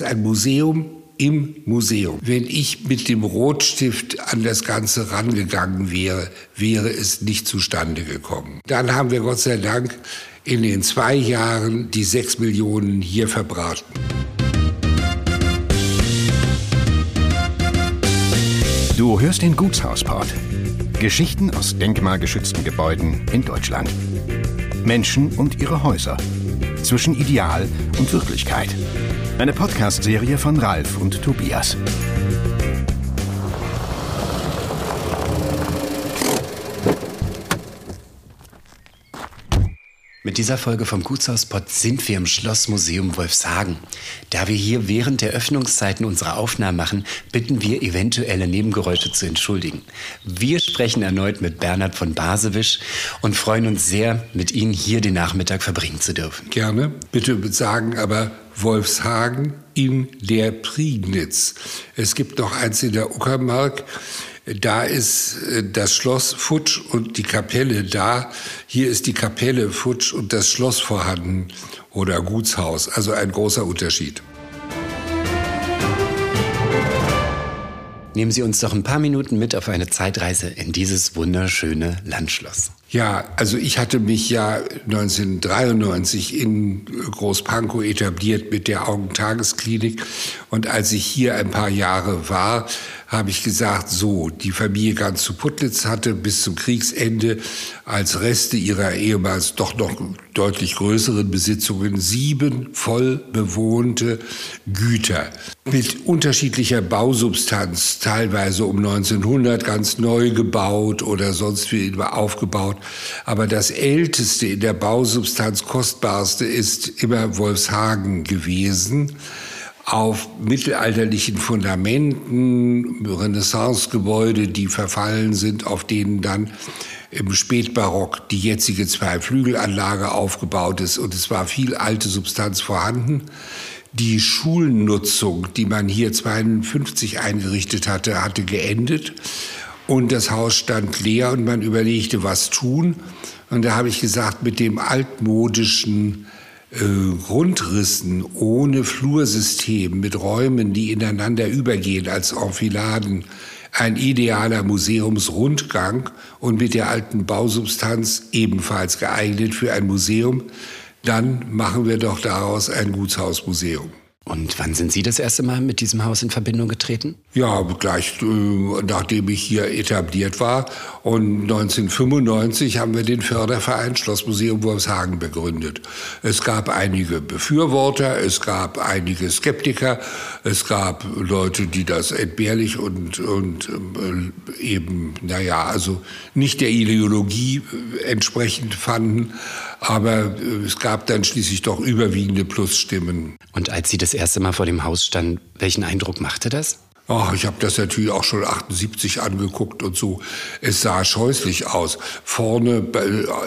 ist ein Museum im Museum. Wenn ich mit dem Rotstift an das Ganze rangegangen wäre, wäre es nicht zustande gekommen. Dann haben wir Gott sei Dank in den zwei Jahren die sechs Millionen hier verbraten. Du hörst den Gutshausport. Geschichten aus denkmalgeschützten Gebäuden in Deutschland. Menschen und ihre Häuser. Zwischen Ideal und Wirklichkeit. Eine Podcast-Serie von Ralf und Tobias. Mit dieser Folge vom Gutshauspot sind wir im Schlossmuseum Wolfshagen. Da wir hier während der Öffnungszeiten unsere Aufnahmen machen, bitten wir eventuelle Nebengeräusche zu entschuldigen. Wir sprechen erneut mit Bernhard von Basewisch und freuen uns sehr, mit Ihnen hier den Nachmittag verbringen zu dürfen. Gerne. Bitte sagen aber Wolfshagen in der Prignitz. Es gibt noch eins in der Uckermark. Da ist äh, das Schloss futsch und die Kapelle da. Hier ist die Kapelle futsch und das Schloss vorhanden oder Gutshaus. Also ein großer Unterschied. Nehmen Sie uns doch ein paar Minuten mit auf eine Zeitreise in dieses wunderschöne Landschloss. Ja, also ich hatte mich ja 1993 in Großpankow etabliert mit der Augentagesklinik. Und als ich hier ein paar Jahre war, habe ich gesagt, so, die Familie ganz zu Putlitz hatte bis zum Kriegsende als Reste ihrer ehemals doch noch deutlich größeren Besitzungen sieben voll bewohnte Güter mit unterschiedlicher Bausubstanz, teilweise um 1900 ganz neu gebaut oder sonst wie aufgebaut. Aber das älteste in der Bausubstanz, kostbarste ist immer Wolfshagen gewesen. Auf mittelalterlichen Fundamenten, Renaissancegebäude, die verfallen sind, auf denen dann im Spätbarock die jetzige Zweiflügelanlage aufgebaut ist. Und es war viel alte Substanz vorhanden. Die Schulnutzung, die man hier 52 eingerichtet hatte, hatte geendet und das Haus stand leer und man überlegte, was tun. Und da habe ich gesagt, mit dem altmodischen äh, Grundrissen ohne Flursystem, mit Räumen, die ineinander übergehen als Enfiladen, ein idealer Museumsrundgang und mit der alten Bausubstanz ebenfalls geeignet für ein Museum, dann machen wir doch daraus ein Gutshausmuseum. Und wann sind Sie das erste Mal mit diesem Haus in Verbindung getreten? Ja, gleich äh, nachdem ich hier etabliert war. Und 1995 haben wir den Förderverein Schlossmuseum Wolfshagen begründet. Es gab einige Befürworter, es gab einige Skeptiker, es gab Leute, die das entbehrlich und, und äh, eben, naja, also nicht der Ideologie äh, entsprechend fanden. Aber äh, es gab dann schließlich doch überwiegende Plusstimmen. Und als Sie das erste Mal vor dem Haus standen, welchen Eindruck machte das? Ach, ich habe das natürlich auch schon 78 angeguckt und so. Es sah scheußlich aus. Vorne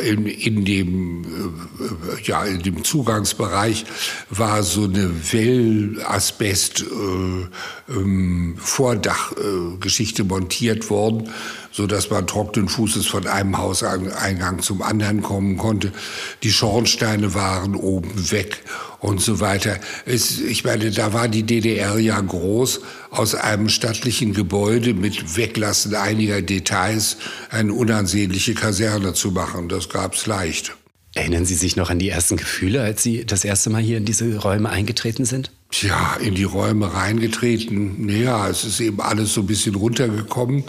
in, in dem äh, ja in dem Zugangsbereich war so eine Wellasbest äh, ähm, Vordachgeschichte äh, montiert worden so dass man trockenen Fußes von einem Hauseingang zum anderen kommen konnte. Die Schornsteine waren oben weg und so weiter. Es, ich meine, da war die DDR ja groß, aus einem stattlichen Gebäude mit Weglassen einiger Details eine unansehnliche Kaserne zu machen. Das gab's leicht. Erinnern Sie sich noch an die ersten Gefühle, als Sie das erste Mal hier in diese Räume eingetreten sind? Tja, in die Räume reingetreten. Naja, es ist eben alles so ein bisschen runtergekommen.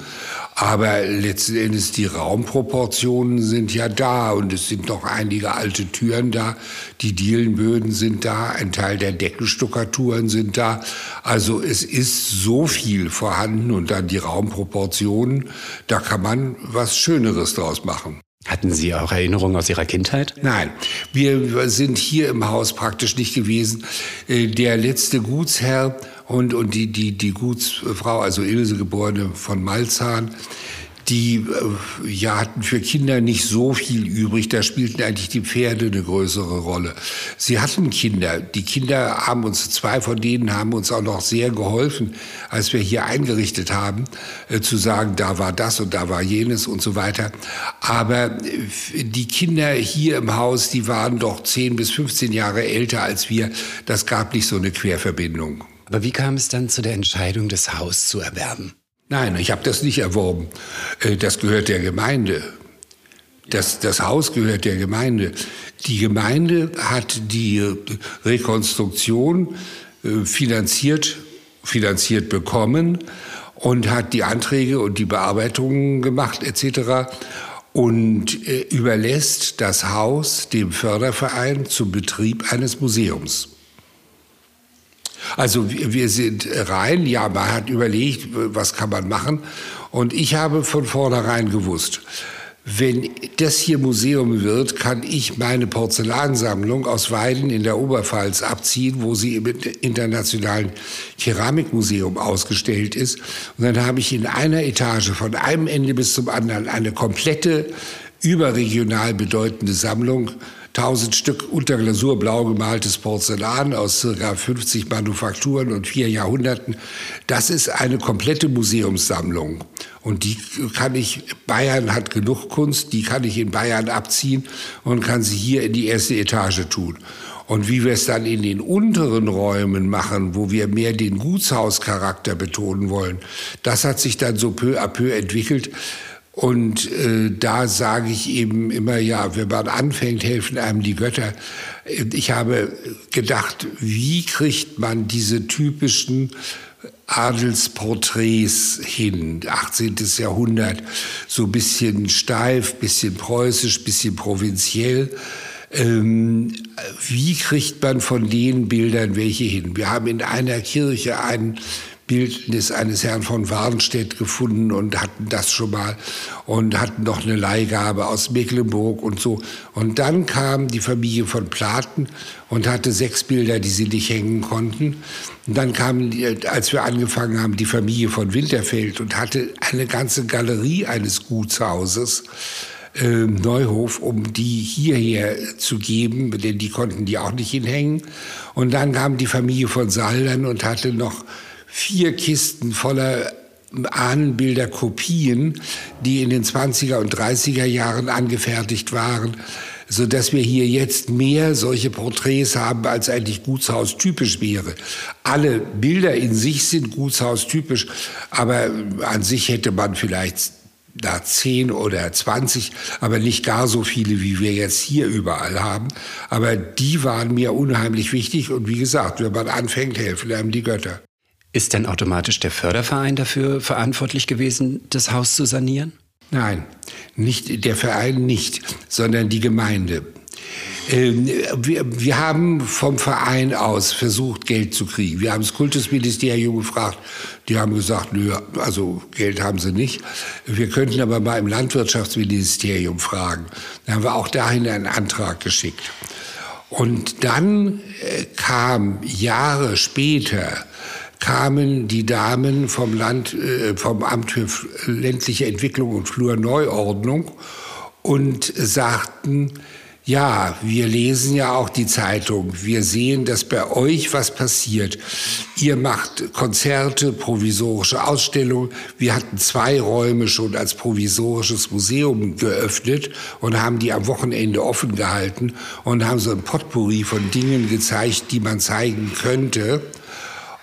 Aber letzten Endes die Raumproportionen sind ja da und es sind noch einige alte Türen da. Die Dielenböden sind da, ein Teil der Deckenstuckaturen sind da. Also es ist so viel vorhanden und dann die Raumproportionen. Da kann man was Schöneres draus machen. Hatten Sie auch Erinnerungen aus Ihrer Kindheit? Nein, wir sind hier im Haus praktisch nicht gewesen. Äh, der letzte Gutsherr und, und die, die, die Gutsfrau, also Ilse, geborene von Malzahn, die äh, ja, hatten für Kinder nicht so viel übrig. Da spielten eigentlich die Pferde eine größere Rolle. Sie hatten Kinder. Die Kinder haben uns, zwei von denen haben uns auch noch sehr geholfen, als wir hier eingerichtet haben, äh, zu sagen, da war das und da war jenes und so weiter. Aber äh, die Kinder hier im Haus, die waren doch 10 bis 15 Jahre älter als wir. Das gab nicht so eine Querverbindung. Aber wie kam es dann zu der Entscheidung, das Haus zu erwerben? Nein, ich habe das nicht erworben. Äh, das gehört der Gemeinde. Das, das Haus gehört der Gemeinde. Die Gemeinde hat die Rekonstruktion äh, finanziert, finanziert bekommen und hat die Anträge und die Bearbeitungen gemacht etc. und äh, überlässt das Haus dem Förderverein zum Betrieb eines Museums. Also wir sind rein, ja, man hat überlegt, was kann man machen. Und ich habe von vornherein gewusst, wenn das hier Museum wird, kann ich meine Porzellansammlung aus Weiden in der Oberpfalz abziehen, wo sie im internationalen Keramikmuseum ausgestellt ist. Und dann habe ich in einer Etage von einem Ende bis zum anderen eine komplette überregional bedeutende Sammlung 1000 Stück unter Glasur blau gemaltes Porzellan aus circa 50 Manufakturen und vier Jahrhunderten. Das ist eine komplette Museumssammlung. Und die kann ich, Bayern hat genug Kunst, die kann ich in Bayern abziehen und kann sie hier in die erste Etage tun. Und wie wir es dann in den unteren Räumen machen, wo wir mehr den Gutshauscharakter betonen wollen, das hat sich dann so peu à peu entwickelt. Und äh, da sage ich eben immer, ja, wenn man anfängt, helfen einem die Götter. Ich habe gedacht, wie kriegt man diese typischen Adelsporträts hin, 18. Jahrhundert, so bisschen steif, bisschen preußisch, bisschen provinziell. Ähm, wie kriegt man von den Bildern welche hin? Wir haben in einer Kirche einen Bildnis eines Herrn von Warnstedt gefunden und hatten das schon mal und hatten noch eine Leihgabe aus Mecklenburg und so. Und dann kam die Familie von Platen und hatte sechs Bilder, die sie nicht hängen konnten. Und dann kam, als wir angefangen haben, die Familie von Winterfeld und hatte eine ganze Galerie eines Gutshauses. Äh, Neuhof, um die hierher zu geben, denn die konnten die auch nicht hinhängen. Und dann kam die Familie von Saldern und hatte noch vier Kisten voller Ahnenbilder Kopien, die in den 20er und 30er Jahren angefertigt waren, so dass wir hier jetzt mehr solche Porträts haben, als eigentlich Gutshaus typisch wäre. Alle Bilder in sich sind Gutshaus typisch, aber an sich hätte man vielleicht da 10 oder 20, aber nicht gar so viele, wie wir jetzt hier überall haben. Aber die waren mir unheimlich wichtig und wie gesagt, wenn man anfängt, helfen einem die Götter. Ist denn automatisch der Förderverein dafür verantwortlich gewesen, das Haus zu sanieren? Nein, nicht der Verein nicht, sondern die Gemeinde. Ähm, wir, haben vom Verein aus versucht, Geld zu kriegen. Wir haben das Kultusministerium gefragt. Die haben gesagt, nö, also Geld haben sie nicht. Wir könnten aber mal im Landwirtschaftsministerium fragen. Dann haben wir auch dahin einen Antrag geschickt. Und dann äh, kam Jahre später kamen die Damen vom Land, äh, vom Amt für ländliche Entwicklung und Flurneuordnung und sagten, ja, wir lesen ja auch die Zeitung. Wir sehen, dass bei euch was passiert. Ihr macht Konzerte, provisorische Ausstellungen. Wir hatten zwei Räume schon als provisorisches Museum geöffnet und haben die am Wochenende offen gehalten und haben so ein Potpourri von Dingen gezeigt, die man zeigen könnte.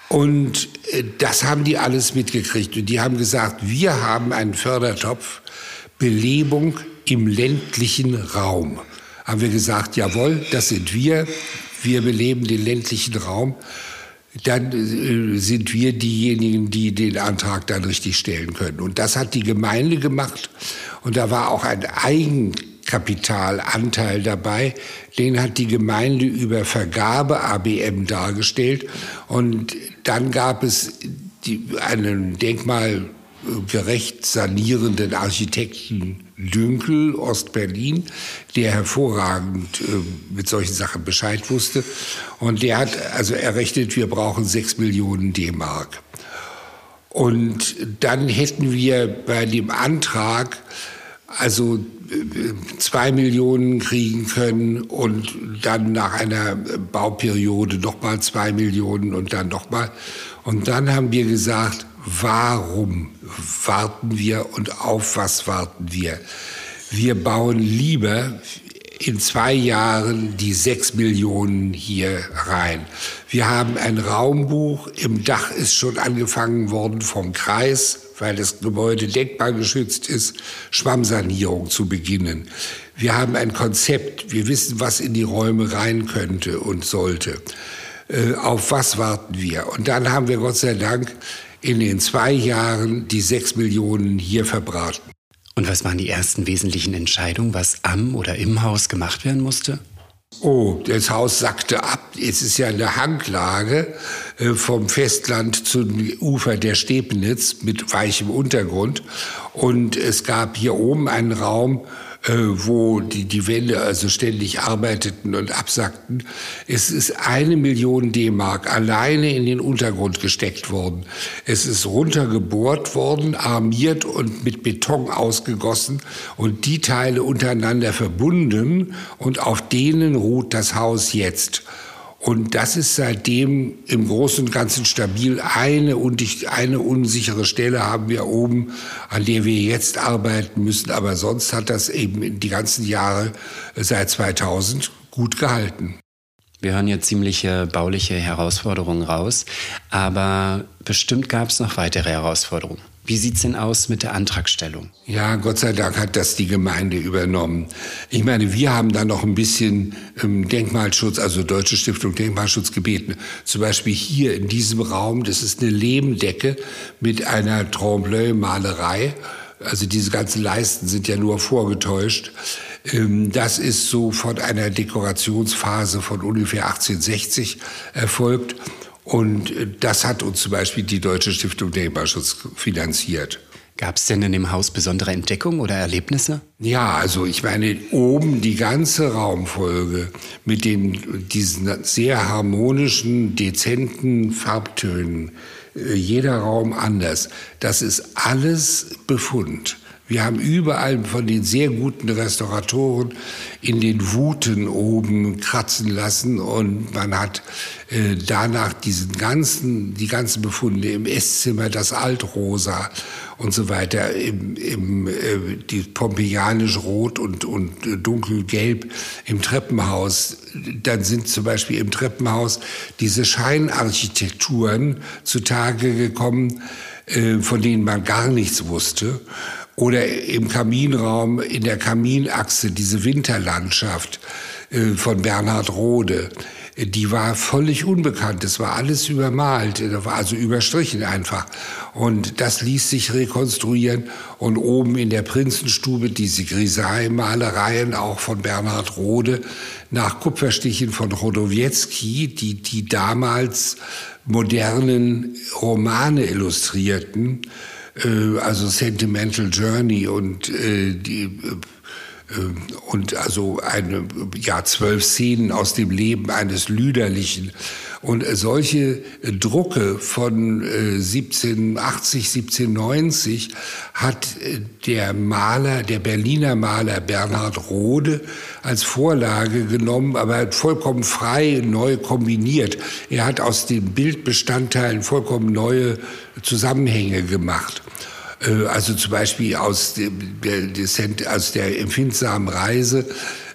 Und äh, das haben die alles mitgekriegt. Und die haben gesagt, wir haben einen Fördertopf Belebung im ländlichen Raum. Haben wir gesagt, jawohl, das sind wir. Wir beleben den ländlichen Raum. Dann äh, sind wir diejenigen, die den Antrag dann richtig stellen können. Und das hat die Gemeinde gemacht. Und da war auch ein Eigen Kapitalanteil dabei. Den hat die Gemeinde über Vergabe ABM dargestellt. Und dann gab es die, einen denkmalgerecht sanierenden Architekten Dünkel, Ostberlin, der hervorragend äh, mit solchen Sachen Bescheid wusste. Und der hat also errechnet, wir brauchen sechs Millionen D-Mark. Und dann hätten wir bei dem Antrag also zwei Millionen kriegen können und dann nach einer Bauperiode nochmal zwei Millionen und dann nochmal. Und dann haben wir gesagt, warum warten wir und auf was warten wir? Wir bauen lieber in zwei Jahren die sechs Millionen hier rein. Wir haben ein Raumbuch, im Dach ist schon angefangen worden vom Kreis, weil das Gebäude denkmalgeschützt ist, Schwammsanierung zu beginnen. Wir haben ein Konzept, wir wissen, was in die Räume rein könnte und sollte. Äh, auf was warten wir? Und dann haben wir Gott sei Dank in den zwei Jahren die sechs Millionen hier verbraten. Und was waren die ersten wesentlichen Entscheidungen, was am oder im Haus gemacht werden musste? Oh, das Haus sackte ab. Es ist ja eine Hanglage äh, vom Festland zum Ufer der Stepenitz mit weichem Untergrund. Und es gab hier oben einen Raum, äh, wo die, die Wände also ständig arbeiteten und absackten. Es ist eine Million D-Mark alleine in den Untergrund gesteckt worden. Es ist runtergebohrt worden, armiert und mit Beton ausgegossen und die Teile untereinander verbunden und auf denen ruht das Haus jetzt. Und das ist seitdem im Großen und Ganzen stabil. Eine, und eine unsichere Stelle haben wir oben, an der wir jetzt arbeiten müssen. Aber sonst hat das eben die ganzen Jahre seit 2000 gut gehalten. Wir hören hier ziemliche bauliche Herausforderungen raus, aber bestimmt gab es noch weitere Herausforderungen. Wie sieht's denn aus mit der Antragstellung? Ja, Gott sei Dank hat das die Gemeinde übernommen. Ich meine, wir haben da noch ein bisschen ähm, Denkmalschutz, also Deutsche Stiftung Denkmalschutz gebeten. Zum Beispiel hier in diesem Raum, das ist eine Lehmdecke mit einer Trombleu-Malerei. Also diese ganzen Leisten sind ja nur vorgetäuscht. Ähm, das ist so von einer Dekorationsphase von ungefähr 1860 erfolgt. Und äh, das hat uns zum Beispiel die Deutsche Stiftung Denkmalschutz finanziert. Gab es denn in dem Haus besondere Entdeckungen oder Erlebnisse? Ja, also ich meine, oben die ganze Raumfolge mit den, diesen sehr harmonischen, dezenten Farbtönen, äh, jeder Raum anders, das ist alles Befund. Wir haben überall von den sehr guten Restauratoren in den Wuten oben kratzen lassen und man hat äh, danach diesen ganzen, die ganzen Befunde im Esszimmer, das Altrosa und so weiter, im, im äh, die pompeianisch rot und, und dunkelgelb im Treppenhaus. Dann sind zum Beispiel im Treppenhaus diese Scheinarchitekturen zutage gekommen, äh, von denen man gar nichts wusste. Oder im Kaminraum, in der Kaminachse, diese Winterlandschaft äh, von Bernhard Rode, die war völlig unbekannt. Das war alles übermalt, war also überstrichen einfach. Und das ließ sich rekonstruieren. Und oben in der Prinzenstube diese Grisaille-Malereien, auch von Bernhard Rode, nach Kupferstichen von Chodowiecki, die, die damals modernen Romane illustrierten äh, also Sentimental Journey und äh, die äh, und also eine ja zwölf Szenen aus dem Leben eines Lüderlichen und solche Drucke von 1780, 1790 hat der Maler, der Berliner Maler Bernhard Rode als Vorlage genommen, aber vollkommen frei neu kombiniert. Er hat aus den Bildbestandteilen vollkommen neue Zusammenhänge gemacht. Äh, also zum Beispiel aus, der, aus der empfindsamen Reise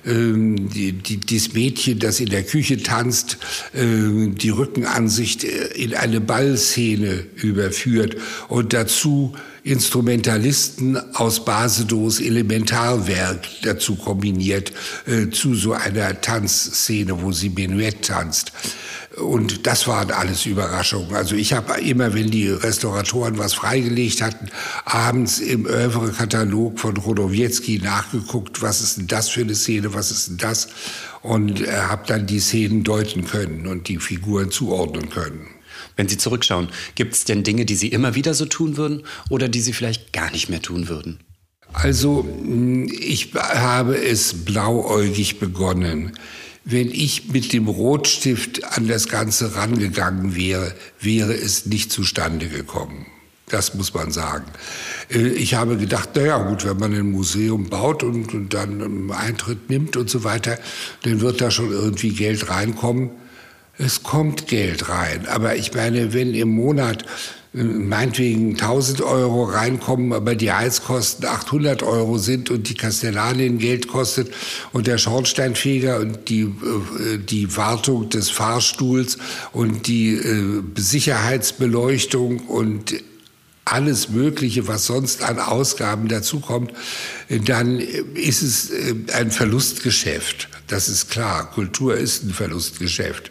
ähm, die, die, dieses Mädchen, das in der Küche tanzt, äh, die Rückenansicht äh, in eine Ballszene überführt und dazu Instrumentalisten aus Basedos Elementarwerk dazu kombiniert äh, zu so einer Tanzszene, wo sie Menuett tanzt. Und das waren alles Überraschungen. Also ich habe immer, wenn die Restauratoren was freigelegt hatten, abends im Oeuvre-Katalog von Rodowiecki nachgeguckt, was ist denn das für eine Szene, was ist denn das? Und äh, habe dann die Szenen deuten können und die Figuren zuordnen können. Wenn Sie zurückschauen, gibt es denn Dinge, die Sie immer wieder so tun würden oder die Sie vielleicht gar nicht mehr tun würden? Also ich habe es blauäugig begonnen. Wenn ich mit dem Rotstift an das Ganze rangegangen wäre, wäre es nicht zustande gekommen. Das muss man sagen. Äh, ich habe gedacht, naja gut, wenn man ein Museum baut und, und dann einen Eintritt nimmt und so weiter, dann wird da schon irgendwie Geld reinkommen. Es kommt Geld rein. Aber ich meine, wenn im Monat meinetwegen 1000 Euro reinkommen, aber die Heizkosten 800 Euro sind und die Kastellanien Geld kostet und der Schornsteinfeger und die, äh, die Wartung des Fahrstuhls und die äh, Sicherheitsbeleuchtung und alles Mögliche, was sonst an Ausgaben dazukommt, dann ist es äh, ein Verlustgeschäft. Das ist klar. Kultur ist ein Verlustgeschäft.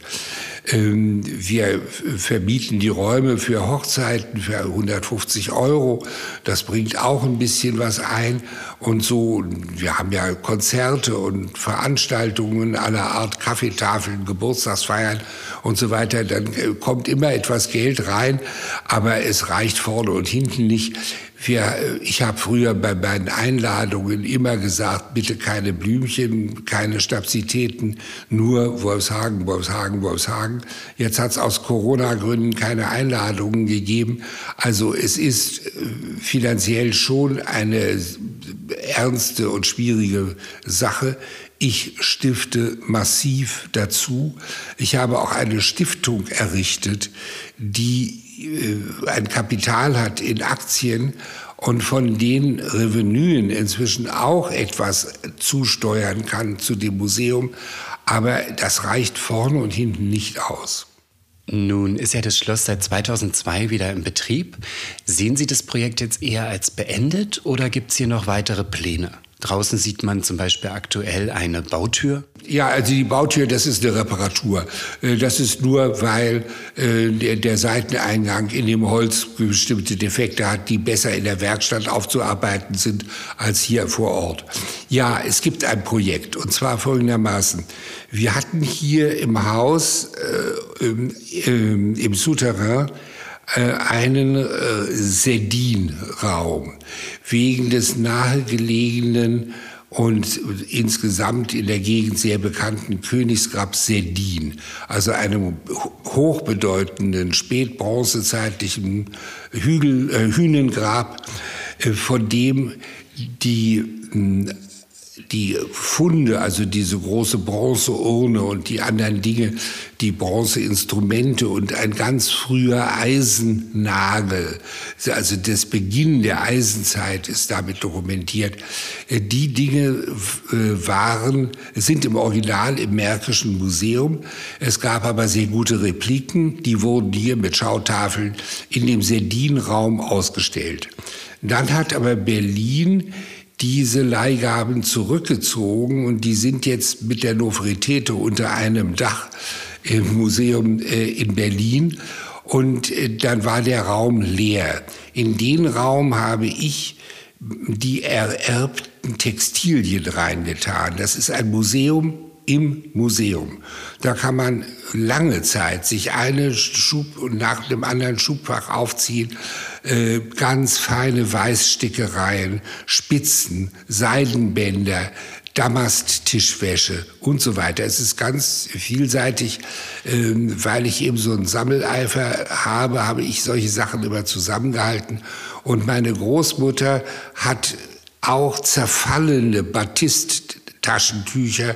Ähm, wir vermieten die Räume für Hochzeiten für 150 Euro. Das bringt auch ein bisschen was ein. Und so, wir haben ja Konzerte und Veranstaltungen aller Art, Kaffeetafeln, Geburtstagsfeiern und so weiter. Dann äh, kommt immer etwas Geld rein, aber es reicht vorne und hinten nicht. Wir, ich habe früher bei meinen Einladungen immer gesagt, bitte keine Blümchen, keine Stabilitäten, nur Wolfshagen, Wolfshagen, Wolfshagen. Jetzt hat es aus Corona-Gründen keine Einladungen gegeben. Also es ist äh, finanziell schon eine ernste und schwierige Sache. Ich stifte massiv dazu. Ich habe auch eine Stiftung errichtet, die ein Kapital hat in Aktien und von den Revenuen inzwischen auch etwas zusteuern kann zu dem Museum. Aber das reicht vorne und hinten nicht aus. Nun ist ja das Schloss seit 2002 wieder im Betrieb. Sehen Sie das Projekt jetzt eher als beendet oder gibt es hier noch weitere Pläne? Draußen sieht man zum Beispiel aktuell eine Bautür. Ja, also die Bautür, das ist eine Reparatur. Äh, das ist nur, weil äh, der, Seiteneingang in dem Holz bestimmte Defekte hat, die besser in der Werkstatt aufzuarbeiten sind als hier vor Ort. Ja, es gibt ein Projekt und zwar folgendermaßen. Wir hatten hier im Haus, äh, im, im Souterrain, einen äh, Sedin-Raum wegen des nahegelegenen und insgesamt in der Gegend sehr bekannten Königsgrab Sedin, also einem hochbedeutenden spätbronzezeitlichen Hügel, äh, Hünengrab, äh, von dem die die Funde, also diese große Bronzeurne und die anderen Dinge, die Bronzeinstrumente und ein ganz früher Eisennagel, also das Beginn der Eisenzeit ist damit dokumentiert. Die Dinge äh, waren, sind im Original im Märkischen Museum. Es gab aber sehr gute Repliken, die wurden hier mit Schautafeln in dem Serdin-Raum ausgestellt. Dann hat aber Berlin diese Leihgaben zurückgezogen und die sind jetzt mit der Nofretete unter einem Dach im Museum äh, in Berlin. Und äh, dann war der Raum leer. In den Raum habe ich die ererbten Textilien reingetan. Das ist ein Museum im Museum. Da kann man lange Zeit sich eine Schub nach dem anderen Schubfach aufziehen, äh, ganz feine Weißstickereien, Spitzen, Seidenbänder, Damast-Tischwäsche und so weiter. Es ist ganz vielseitig, ähm, weil ich eben so einen Sammeleifer habe, habe ich solche Sachen immer zusammengehalten. Und meine Großmutter hat auch zerfallene Batist-Taschentücher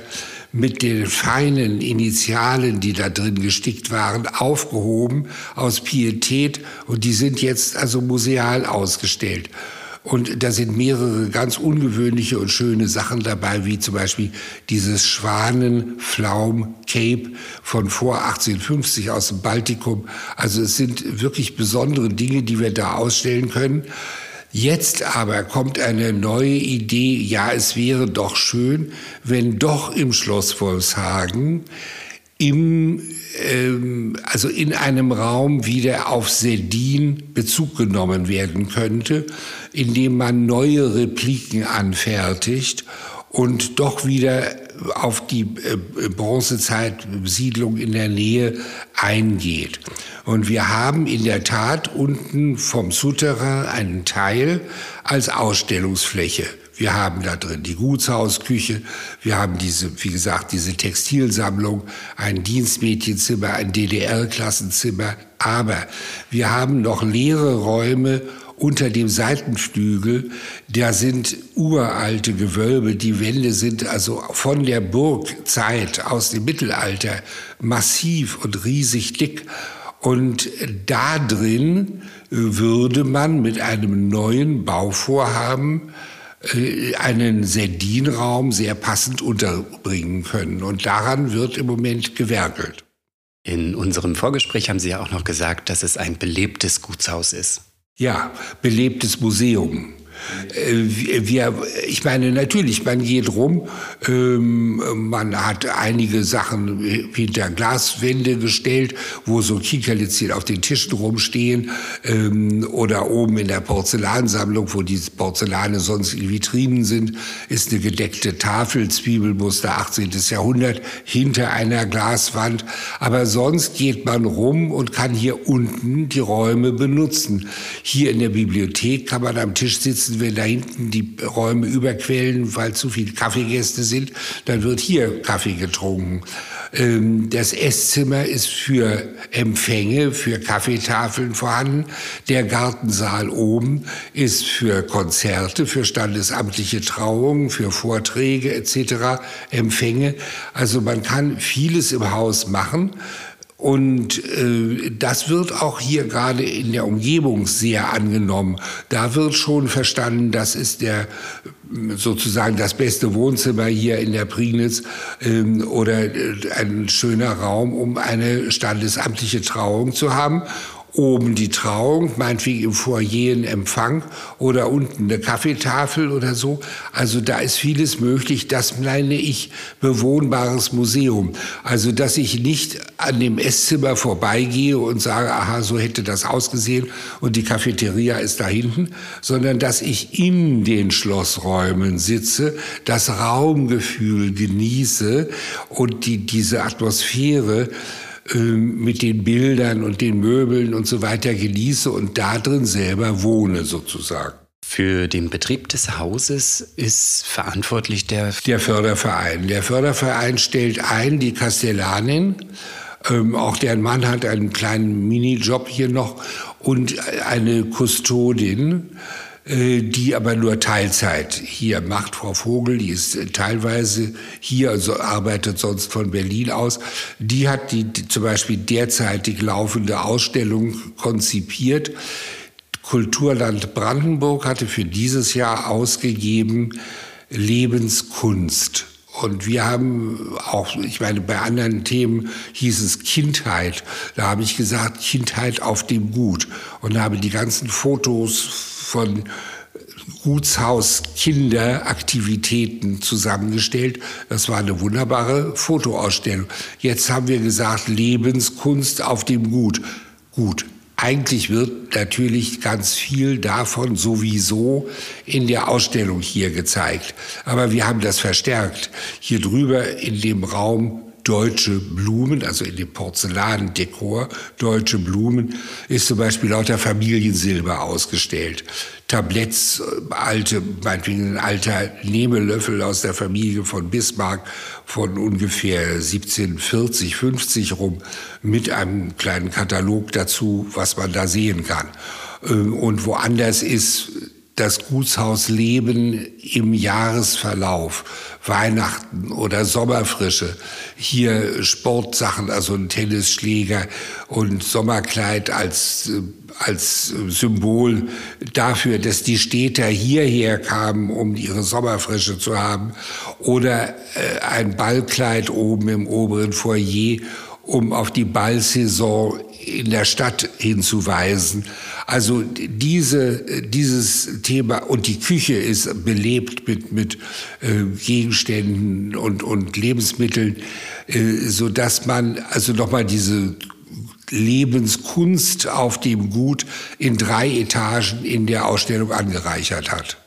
mit den feinen Initialen, die da drin gestickt waren, aufgehoben aus Pietät und die sind jetzt also museal ausgestellt. Und da sind mehrere ganz ungewöhnliche und schöne Sachen dabei, wie zum Beispiel dieses Schwanenflaum-Cape von vor 1850 aus dem Baltikum. Also es sind wirklich besondere Dinge, die wir da ausstellen können. Jetzt aber kommt eine neue Idee, ja, es wäre doch schön, wenn doch im Schloss Wolfshagen im, ähm, also in einem Raum wieder auf Sedin Bezug genommen werden könnte, indem man neue Repliken anfertigt und doch wieder auf die äh, Bronzezeit-Siedlung in der Nähe eingeht. Und wir haben in der Tat unten vom Souterrain einen Teil als Ausstellungsfläche. Wir haben da drin die Gutshausküche, wir haben diese, wie gesagt, diese Textilsammlung, ein Dienstmädchenzimmer, ein DDR-Klassenzimmer, aber wir haben noch leere Räume unter dem Seitenflügel, da sind uralte Gewölbe. Die Wände sind also von der Burgzeit aus dem Mittelalter massiv und riesig dick. Und da drin würde man mit einem neuen Bauvorhaben äh, einen Sardinraum sehr passend unterbringen können. Und daran wird im Moment gewerkelt. In unserem Vorgespräch haben Sie ja auch noch gesagt, dass es ein belebtes Gutshaus ist. Ja, belebtes Museum. Äh, wir, ich meine, natürlich, man geht rum, ähm, man hat einige Sachen hinter Glaswände gestellt, wo so Kiekerlitzchen auf den Tischen rumstehen ähm, oder oben in der Porzellansammlung, wo die Porzellane sonst in Vitrinen sind, ist eine gedeckte Tafel, Zwiebelmuster 18. Jahrhundert, hinter einer Glaswand. Aber sonst geht man rum und kann hier unten die Räume benutzen. Hier in der Bibliothek kann man am Tisch sitzen, wenn da hinten die Räume überquellen, weil zu viele Kaffeegäste sind, dann wird hier Kaffee getrunken. Ähm, das Esszimmer ist für Empfänge, für Kaffeetafeln vorhanden. Der Gartensaal oben ist für Konzerte, für standesamtliche Trauungen, für Vorträge etc., Empfänge. Also man kann vieles im Haus machen. Und äh, das wird auch hier gerade in der Umgebung sehr angenommen. Da wird schon verstanden, das ist der sozusagen das beste Wohnzimmer hier in der Prignitz ähm, oder äh, ein schöner Raum, um eine standesamtliche Trauung zu haben oben die Trauung, meinetwegen im Foyer ein Empfang oder unten eine Kaffeetafel oder so. Also da ist vieles möglich. Das meine ich bewohnbares Museum. Also dass ich nicht an dem Esszimmer vorbeigehe und sage, aha, so hätte das ausgesehen und die Cafeteria ist da hinten, sondern dass ich in den Schlossräumen sitze, das Raumgefühl genieße und die, diese Atmosphäre ähm, mit den Bildern und den Möbeln und so weiter genieße und da drin selber wohne sozusagen. Für den Betrieb des Hauses ist verantwortlich der... Der Förderverein. Der Förderverein stellt ein die Kastellanin, ähm, auch deren Mann hat einen kleinen Minijob hier noch und eine Kustodin, die aber nur Teilzeit hier macht. Frau Vogel, die ist äh, teilweise hier, also arbeitet sonst von Berlin aus. Die hat die, die zum Beispiel derzeitig laufende Ausstellung konzipiert. Kulturland Brandenburg hatte für dieses Jahr ausgegeben Lebenskunst. Und wir haben auch, ich meine, bei anderen Themen hieß es Kindheit. Da habe ich gesagt, Kindheit auf dem Gut. Und habe die ganzen Fotos von Gutshaus-Kinderaktivitäten zusammengestellt. Das war eine wunderbare Fotoausstellung. Jetzt haben wir gesagt, Lebenskunst auf dem Gut. Gut. Eigentlich wird natürlich ganz viel davon sowieso in der Ausstellung hier gezeigt. Aber wir haben das verstärkt. Hier drüber in dem Raum deutsche Blumen, also in dem Porzellandekor deutsche Blumen, ist zum Beispiel lauter Familiensilber ausgestellt. Tabletts, äh, alte, meinetwegen ein alter Nehmelöffel aus der Familie von Bismarck von ungefähr 1740, 50 rum, mit einem kleinen Katalog dazu, was man da sehen kann. Äh, und woanders ist das Gutshausleben im Jahresverlauf, Weihnachten oder Sommerfrische, hier Sportsachen, also ein Tennisschläger und Sommerkleid als, als Symbol dafür, dass die Städter hierher kamen, um ihre Sommerfrische zu haben, oder äh, ein Ballkleid oben im oberen Foyer, um auf die Ballsaison in der Stadt hinzuweisen. Also diese, dieses Thema und die Küche ist belebt mit, mit äh, Gegenständen und, und Lebensmitteln, äh, so dass man also nochmal diese Lebenskunst auf dem Gut in drei Etagen in der Ausstellung angereichert hat.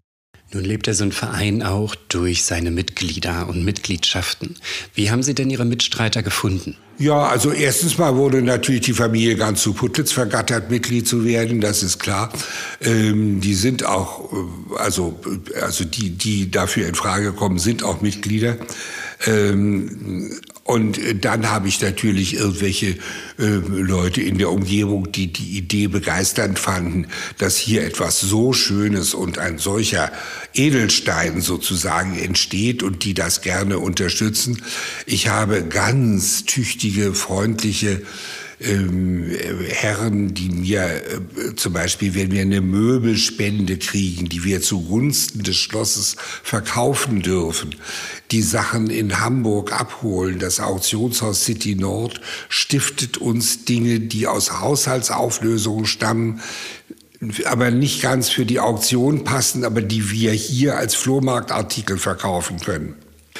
Nun lebt ja so ein Verein auch durch seine Mitglieder und Mitgliedschaften. Wie haben Sie denn Ihre Mitstreiter gefunden? Ja, also erstens mal wurde natürlich die Familie ganz zu Putlitz vergattert, Mitglied zu werden, das ist klar. Ähm, die sind auch, äh, also, also die, die dafür in Frage kommen, sind auch Mitglieder. Ähm, und dann habe ich natürlich irgendwelche äh, Leute in der Umgebung, die die Idee begeisternd fanden, dass hier etwas so Schönes und ein solcher Edelstein sozusagen entsteht und die das gerne unterstützen. Ich habe ganz tüchtige, freundliche ähm, Herren, die mir äh, zum Beispiel, wenn wir eine Möbelspende kriegen, die wir zugunsten des Schlosses verkaufen dürfen, die Sachen in Hamburg abholen. Das Auktionshaus City Nord stiftet uns Dinge, die aus Haushaltsauflösungen stammen, aber nicht ganz für die Auktion passen, aber die wir hier als Flohmarktartikel verkaufen können.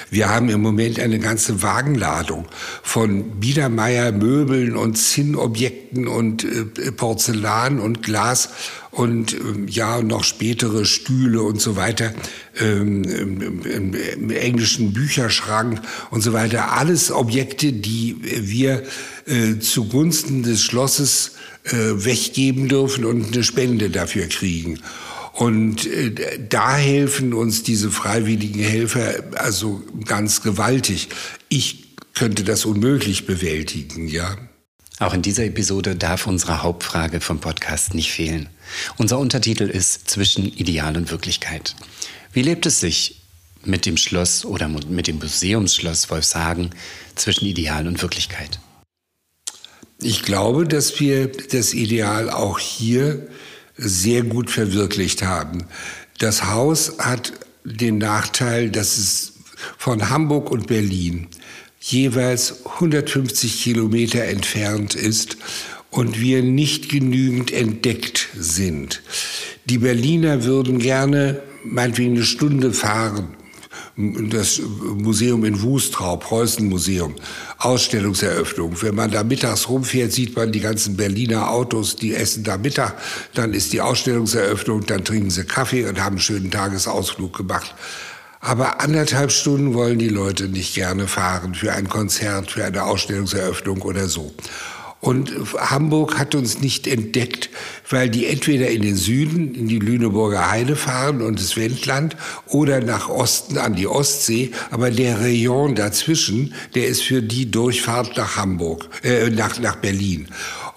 Wir haben im Moment eine ganze Wagenladung von Biedermeier Möbeln und Zinnobjekten und äh, Porzellan und Glas und äh, ja noch spätere Stühle und so weiter ähm, im, im, im, englischen Bücherschrank und so weiter. Alles Objekte, die wir äh, zugunsten des Schlosses äh, weggeben dürfen und eine Spende dafür kriegen. Und äh, da helfen uns diese freiwilligen Helfer also ganz gewaltig. Ich könnte das unmöglich bewältigen, ja. Auch in dieser Episode darf unsere Hauptfrage vom Podcast nicht fehlen. Unser Untertitel ist Zwischen Ideal und Wirklichkeit. Wie lebt es sich mit dem Schloss oder mit dem Museumsschloss Wolfshagen zwischen Ideal und Wirklichkeit? Ich glaube, dass wir das Ideal auch hier sehr gut verwirklicht haben. Das Haus hat den Nachteil, dass es von Hamburg und Berlin jeweils 150 Kilometer entfernt ist und wir nicht genügend entdeckt sind. Die Berliner würden gerne meinetwegen eine Stunde fahren das Museum in Wustrau, Preußenmuseum, Ausstellungseröffnung. Wenn man da mittags rumfährt, sieht man die ganzen Berliner Autos, die essen da Mittag. Dann ist die Ausstellungseröffnung, dann trinken sie Kaffee und haben einen schönen Tagesausflug gemacht. Aber anderthalb Stunden wollen die Leute nicht gerne fahren für ein Konzert, für eine Ausstellungseröffnung oder so. Und Hamburg hat uns nicht entdeckt, weil die entweder in den Süden, in die Lüneburger Heide fahren und das Wendland oder nach Osten an die Ostsee. Aber der Rayon dazwischen, der ist für die Durchfahrt nach Hamburg, äh, nach, nach Berlin.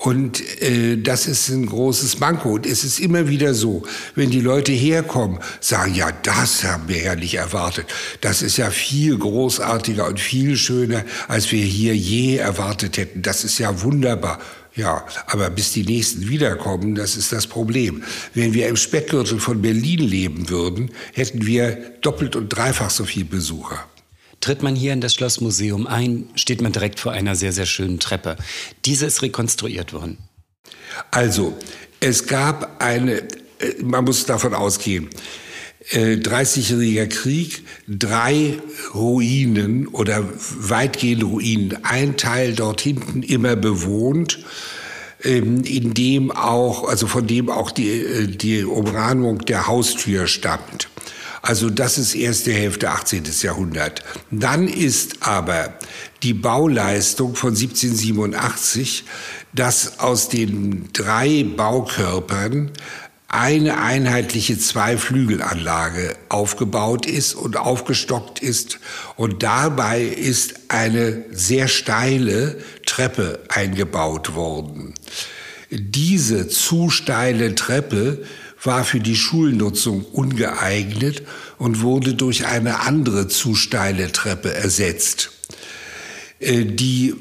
Und äh, das ist ein großes Manko. Und es ist immer wieder so, wenn die Leute herkommen, sagen, ja, das haben wir ja nicht erwartet. Das ist ja viel großartiger und viel schöner, als wir hier je erwartet hätten. Das ist ja wunderbar. Ja, aber bis die Nächsten wiederkommen, das ist das Problem. Wenn wir im Speckgürtel von Berlin leben würden, hätten wir doppelt und dreifach so viel Besucher. Tritt man hier in das Schlossmuseum ein, steht man direkt vor einer sehr, sehr schönen Treppe. Diese ist rekonstruiert worden. Also, es gab eine, äh, man muss davon ausgehen, 30-jähriger äh, Krieg, drei Ruinen oder weitgehende Ruinen, ein Teil dort hinten immer bewohnt, ähm, in dem auch, also von dem auch die, äh, die Umrahmung der Haustür stammt. Also das ist erste Hälfte 18. Jahrhundert. Dann ist aber die Bauleistung von 1787, dass aus den drei Baukörpern eine einheitliche Zweiflügelanlage aufgebaut ist und aufgestockt ist und dabei ist eine sehr steile Treppe eingebaut worden. Diese zu steile Treppe war für die Schulnutzung ungeeignet und wurde durch eine andere zu steile Treppe ersetzt äh, die äh,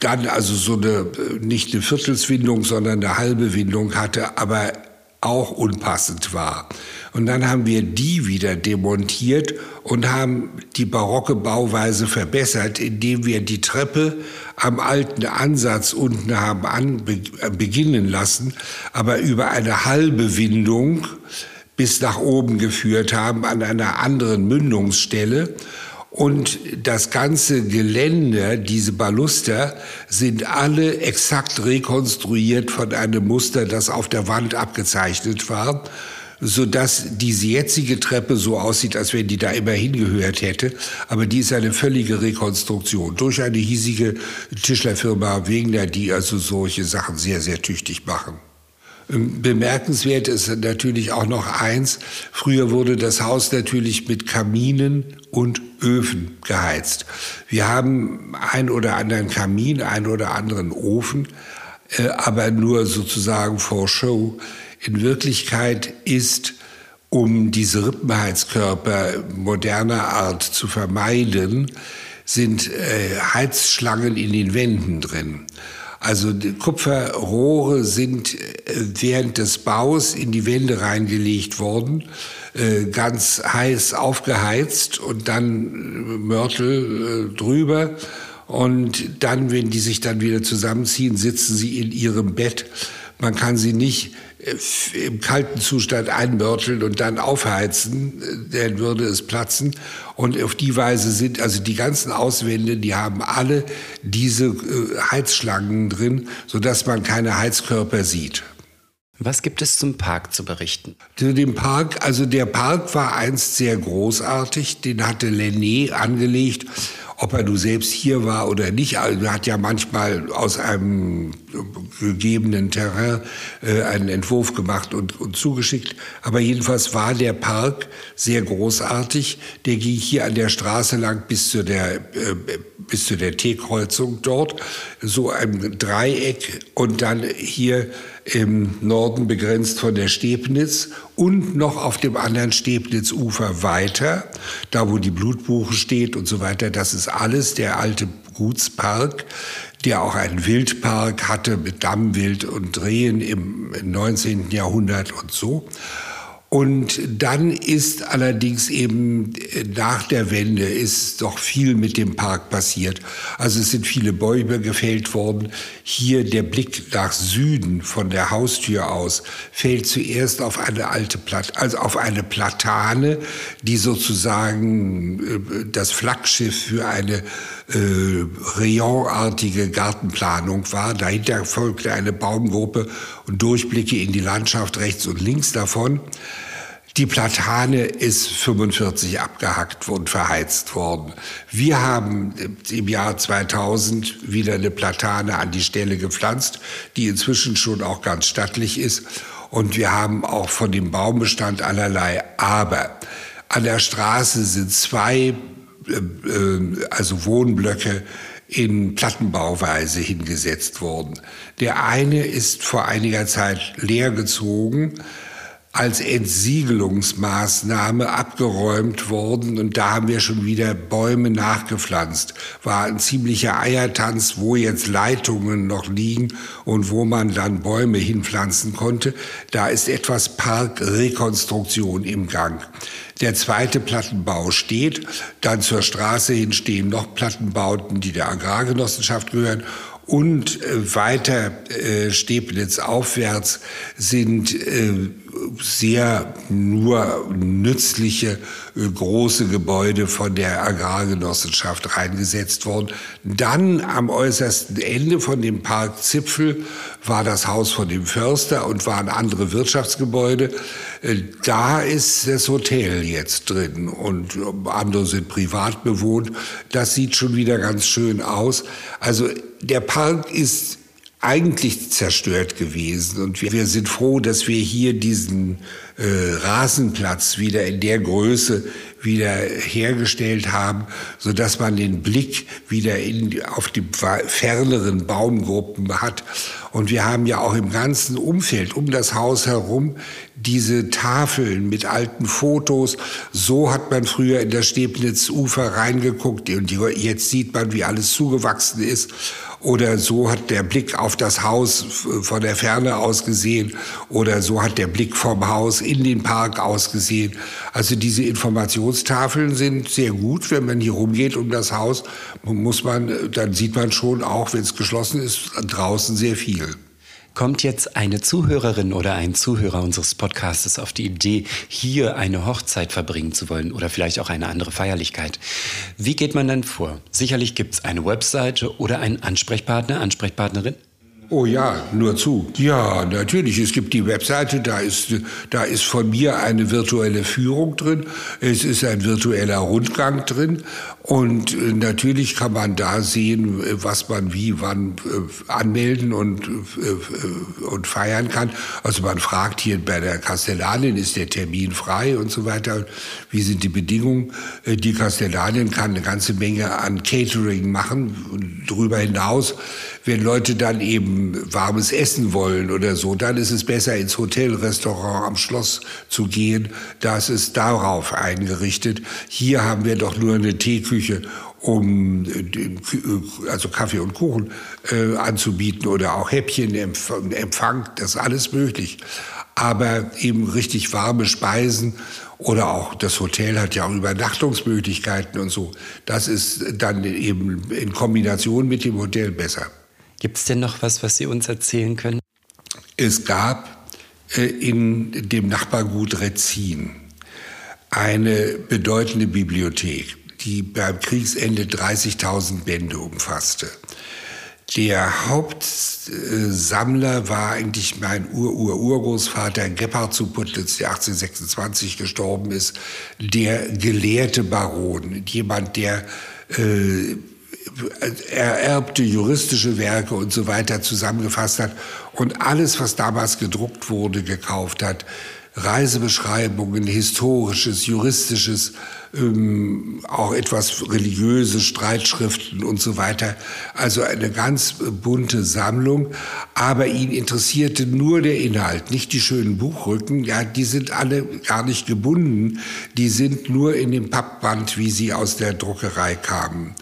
dann also so eine, äh, nicht eine Viertelswindung, sondern eine halbe Windung hatte, aber auch unpassend war. Und dann haben wir die wieder demontiert und haben die barocke Bauweise verbessert, indem wir die Treppe am alten Ansatz unten haben an, äh, beginnen lassen, aber über eine halbe Windung bis nach oben geführt haben an einer anderen Mündungsstelle. Und das ganze Geländer, diese Baluster, sind alle exakt rekonstruiert von einem Muster, das auf der Wand abgezeichnet war so dass diese jetzige Treppe so aussieht, als wenn die da immer hingehört hätte. Aber die ist eine völlige Rekonstruktion durch eine hiesige Tischlerfirma Wegner, die also solche Sachen sehr, sehr tüchtig machen. Ähm, bemerkenswert ist natürlich auch noch eins. Früher wurde das Haus natürlich mit Kaminen und Öfen geheizt. Wir haben ein oder anderen Kamin, ein oder anderen Ofen, äh, aber nur sozusagen for show. In Wirklichkeit ist, um diese Rippenheizkörper moderner Art zu vermeiden, sind äh, Heizschlangen in den Wänden drin. Also Kupferrohre sind während des Baus in die Wände reingelegt worden, ganz heiß aufgeheizt und dann Mörtel drüber und dann, wenn die sich dann wieder zusammenziehen, sitzen sie in ihrem Bett. Man kann sie nicht äh, im kalten Zustand einmörteln und dann aufheizen, äh, dann würde es platzen. Und auf die Weise sind also die ganzen Auswände, die haben alle diese äh, Heizschlangen drin, sodass man keine Heizkörper sieht. Was gibt es zum Park zu berichten? Zu dem Park, also der Park war einst sehr großartig, den hatte Lenné angelegt ob er du selbst hier war oder nicht. Also hat ja manchmal aus einem gegebenen Terrain äh, einen Entwurf gemacht und, und zugeschickt. Aber jedenfalls war der Park sehr großartig. Der ging hier an der Straße lang bis zu der, äh, bis zu der T-Kreuzung dort. So ein Dreieck und dann hier im Norden begrenzt von der Stebnitz und noch auf dem anderen Stebnitzufer weiter, da wo die Blutbuche steht und so weiter. Das ist alles der alte Gutspark, der auch einen Wildpark hatte mit Dammwild und Drehen im 19. Jahrhundert und so. Und dann ist allerdings eben äh, nach der Wende ist doch viel mit dem Park passiert. Also es sind viele Bäume gefällt worden. Hier der Blick nach Süden von der Haustür aus fällt zuerst auf eine alte Platt, also auf eine Platane, die sozusagen äh, das Flaggschiff für eine äh, rayonartige Gartenplanung war. Dahinter folgte eine Baumgruppe und Durchblicke in die Landschaft rechts und links davon. Die Platane ist 45 abgehackt und verheizt worden. Wir haben im Jahr 2000 wieder eine Platane an die Stelle gepflanzt, die inzwischen schon auch ganz stattlich ist. Und wir haben auch von dem Baumbestand allerlei. Aber an der Straße sind zwei, äh, äh also Wohnblöcke, in Plattenbauweise hingesetzt worden. Der eine ist vor einiger Zeit leer gezogen als Entsiegelungsmaßnahme abgeräumt worden und da haben wir schon wieder Bäume nachgepflanzt. War ein ziemlicher Eiertanz, wo jetzt Leitungen noch liegen und wo man dann Bäume hinpflanzen konnte. Da ist etwas Parkrekonstruktion im Gang. Der zweite Plattenbau steht, dann zur Straße hin stehen noch Plattenbauten, die der Agrargenossenschaft gehören. Und äh, weiter äh, Steblitz aufwärts sind äh, sehr nur nützliche äh, große Gebäude von der Agrargenossenschaft reingesetzt worden. Dann am äußersten Ende von dem Park Zipfel war das Haus von dem Förster und waren andere Wirtschaftsgebäude. Äh, da ist das Hotel jetzt drin und andere sind privat bewohnt. Das sieht schon wieder ganz schön aus. Also der Park ist eigentlich zerstört gewesen. Und wir, wir sind froh, dass wir hier diesen äh, Rasenplatz wieder in der Größe wieder hergestellt haben, so dass man den Blick wieder in, auf die ferneren Baumgruppen hat. Und wir haben ja auch im ganzen Umfeld um das Haus herum diese Tafeln mit alten Fotos. So hat man früher in das Stebnitz-Ufer reingeguckt und jetzt sieht man, wie alles zugewachsen ist. Oder so hat der Blick auf das Haus von der Ferne aus gesehen. Oder so hat der Blick vom Haus in den Park ausgesehen. Also diese Informationstafeln sind sehr gut. Wenn man hier rumgeht um das Haus, muss man, dann sieht man schon auch, wenn es geschlossen ist, draußen sehr viel. Kommt jetzt eine Zuhörerin oder ein Zuhörer unseres Podcasts auf die Idee, hier eine Hochzeit verbringen zu wollen oder vielleicht auch eine andere Feierlichkeit? Wie geht man dann vor? Sicherlich gibt es eine Webseite oder einen Ansprechpartner, Ansprechpartnerin? Oh ja, nur zu. Ja, natürlich. Es gibt die Webseite, da ist, da ist von mir eine virtuelle Führung drin. Es ist ein virtueller Rundgang drin. Und äh, natürlich kann man da sehen, was man wie, wann äh, anmelden und, äh, und feiern kann. Also man fragt hier bei der Kastellanin, ist der Termin frei und so weiter. Wie sind die Bedingungen? Die Kastellanin kann eine ganze Menge an Catering machen. Darüber hinaus wenn Leute dann eben warmes Essen wollen oder so, dann ist es besser ins Hotelrestaurant am Schloss zu gehen. Das ist darauf eingerichtet. Hier haben wir doch nur eine Teeküche um also Kaffee und Kuchen äh, anzubieten oder auch Häppchen, Empfang, das ist alles möglich. Aber eben richtig warme Speisen oder auch das Hotel hat ja auch Übernachtungsmöglichkeiten und so. Das ist dann eben in Kombination mit dem Hotel besser. Gibt es denn noch was, was Sie uns erzählen können? Es gab äh, in dem Nachbargut Retzin eine bedeutende Bibliothek, die beim Kriegsende 30.000 Bände umfasste. Der Hauptsammler war eigentlich mein Ur-Ur-Urgroßvater Gebhard zu Putlitz, der 1826 gestorben ist, der gelehrte Baron, jemand, der äh, ererbte juristische Werke und so weiter zusammengefasst hat und alles, was damals gedruckt wurde, gekauft hat. Reisebeschreibungen, historisches, juristisches, ähm, auch etwas religiöse Streitschriften und so weiter. Also eine ganz bunte Sammlung. Aber ihn interessierte nur der Inhalt, nicht die schönen Buchrücken. Ja, die sind alle gar nicht gebunden. Die sind nur in dem Pappband, wie sie aus der Druckerei kamen.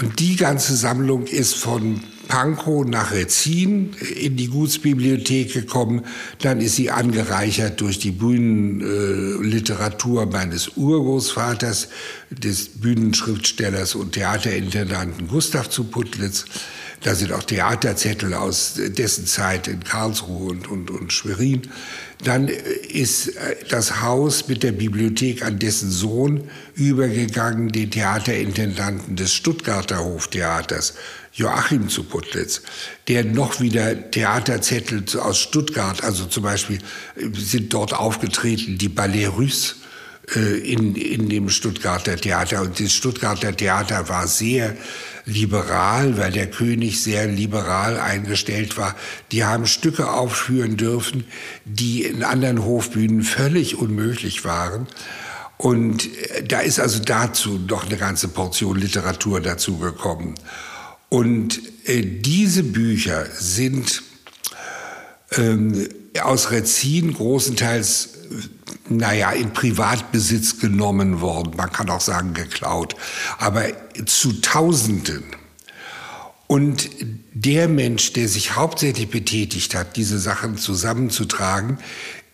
Und die ganze Sammlung ist von Pankow nach Retzin in die Gutsbibliothek gekommen. Dann ist sie angereichert durch die Bühnenliteratur meines Urgroßvaters, des Bühnenschriftstellers und Theaterintendanten Gustav zu Putlitz. Da sind auch Theaterzettel aus dessen Zeit in Karlsruhe und, und, und Schwerin. Dann ist äh, das Haus mit der Bibliothek an dessen Sohn übergegangen, den Theaterintendanten des Stuttgarter Hoftheaters, Joachim zu Putlitz, der noch wieder Theaterzettel aus Stuttgart, also zum Beispiel äh, sind dort aufgetreten die Ballet Russe in, in dem Stuttgarter Theater. Und das Stuttgarter Theater war sehr liberal, weil der König sehr liberal eingestellt war. Die haben Stücke aufführen dürfen, die in anderen Hofbühnen völlig unmöglich waren. Und äh, da ist also dazu noch eine ganze Portion Literatur dazu gekommen. Und äh, diese Bücher sind ähm, aus Rezin großenteils naja, in Privatbesitz genommen worden. Man kann auch sagen, geklaut. Aber zu Tausenden. Und der Mensch, der sich hauptsächlich betätigt hat, diese Sachen zusammenzutragen,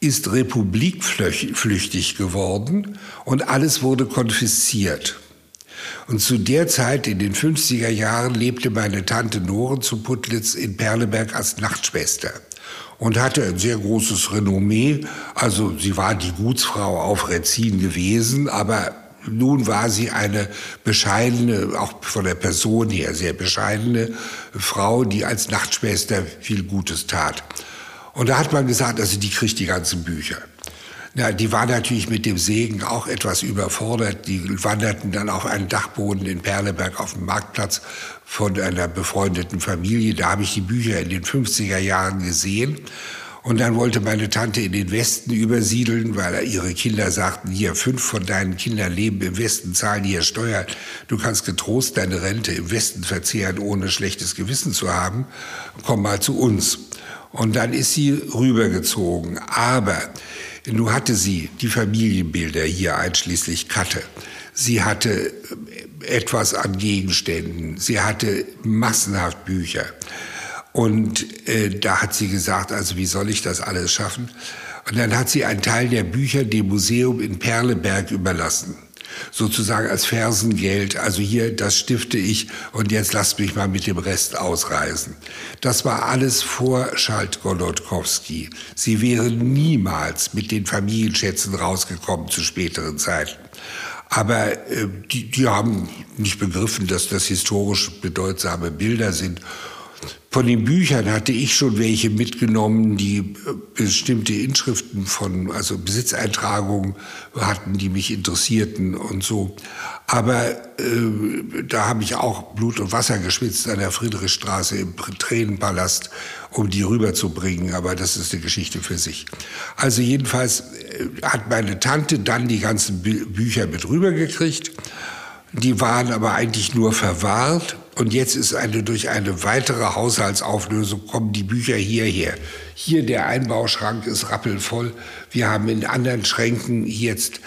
ist republikflüchtig geworden und alles wurde konfisziert. Und zu der Zeit, in den 50er Jahren, lebte meine Tante Noren zu Putlitz in Perleberg als Nachtschwester und hatte ein sehr großes Renommee. Also sie war die Gutsfrau auf Rezin gewesen, aber nun war sie eine bescheidene, auch von der Person her sehr bescheidene Frau, die als Nachtschwester viel Gutes tat. Und da hat man gesagt, also die kriegt die ganzen Bücher. Ja, die war natürlich mit dem Segen auch etwas überfordert. Die wanderten dann auf einen Dachboden in Perleberg auf dem Marktplatz von einer befreundeten Familie. Da habe ich die Bücher in den 50er Jahren gesehen. Und dann wollte meine Tante in den Westen übersiedeln, weil ihre Kinder sagten, hier, fünf von deinen Kindern leben im Westen, zahlen hier Steuern. Du kannst getrost deine Rente im Westen verzehren, ohne schlechtes Gewissen zu haben. Komm mal zu uns. Und dann ist sie rübergezogen. Aber nun hatte sie die Familienbilder hier einschließlich Katte. Sie hatte etwas an Gegenständen. Sie hatte massenhaft Bücher. Und äh, da hat sie gesagt, also wie soll ich das alles schaffen? Und dann hat sie einen Teil der Bücher dem Museum in Perleberg überlassen sozusagen als Fersengeld. Also hier, das stifte ich und jetzt lasst mich mal mit dem Rest ausreisen. Das war alles vor Schalt-Golodkowski. Sie wären niemals mit den Familienschätzen rausgekommen zu späteren Zeiten. Aber äh, die, die haben nicht begriffen, dass das historisch bedeutsame Bilder sind von den Büchern hatte ich schon welche mitgenommen, die äh, bestimmte Inschriften von, also Besitzeintragungen hatten, die mich interessierten und so. Aber äh, da habe ich auch Blut und Wasser geschwitzt an der Friedrichstraße im Tränenpalast, um die rüberzubringen. Aber das ist eine Geschichte für sich. Also jedenfalls äh, hat meine Tante dann die ganzen Bü Bücher mit rübergekriegt. Die waren aber eigentlich nur verwahrt Und jetzt ist eine durch eine weitere Haushaltsauflösung kommen die Bücher hierher. Hier der Einbauschrank ist rappelvoll. Wir haben in anderen Schränken jetzt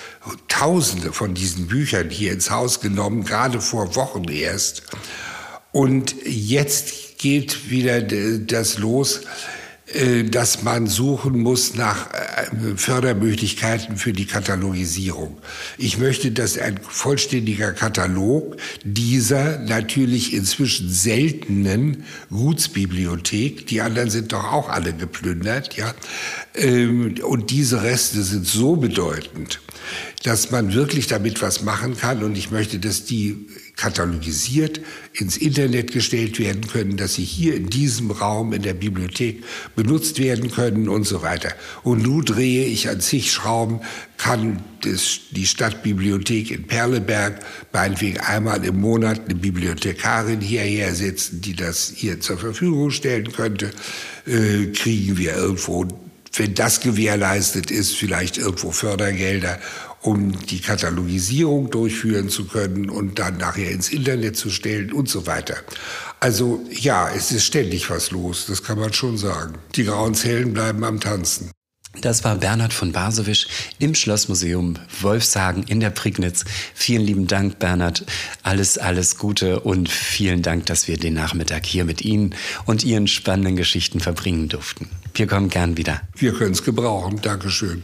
Tausende von diesen Büchern hier ins Haus genommen, gerade vor Wochen erst. Und jetzt geht wieder das los, dass man suchen muss nach äh, Fördermöglichkeiten für die Katalogisierung. Ich möchte, dass ein vollständiger Katalog dieser natürlich inzwischen seltenen Gutsbibliothek, die anderen sind doch auch alle geplündert, ja, ähm, und diese Reste sind so bedeutend, dass man wirklich damit was machen kann und ich möchte, dass die katalogisiert ins Internet gestellt werden können, dass sie hier in diesem Raum in der Bibliothek benutzt werden können und so weiter. Und nun drehe ich an zig Schrauben, kann das, die Stadtbibliothek in Perleberg meinetwegen einmal im Monat eine Bibliothekarin hierher setzen, die das hier zur Verfügung stellen könnte, äh, kriegen wir irgendwo wenn das gewährleistet ist, vielleicht irgendwo Fördergelder um die Katalogisierung durchführen zu können und dann nachher ins Internet zu stellen und so weiter. Also ja, es ist ständig was los, das kann man schon sagen. Die grauen Zellen bleiben am Tanzen. Das war Bernhard von Basewisch im Schlossmuseum Wolfshagen in der Prignitz. Vielen lieben Dank, Bernhard. Alles, alles Gute und vielen Dank, dass wir den Nachmittag hier mit Ihnen und Ihren spannenden Geschichten verbringen durften. Wir kommen gern wieder. Wir können es gebrauchen. Dankeschön.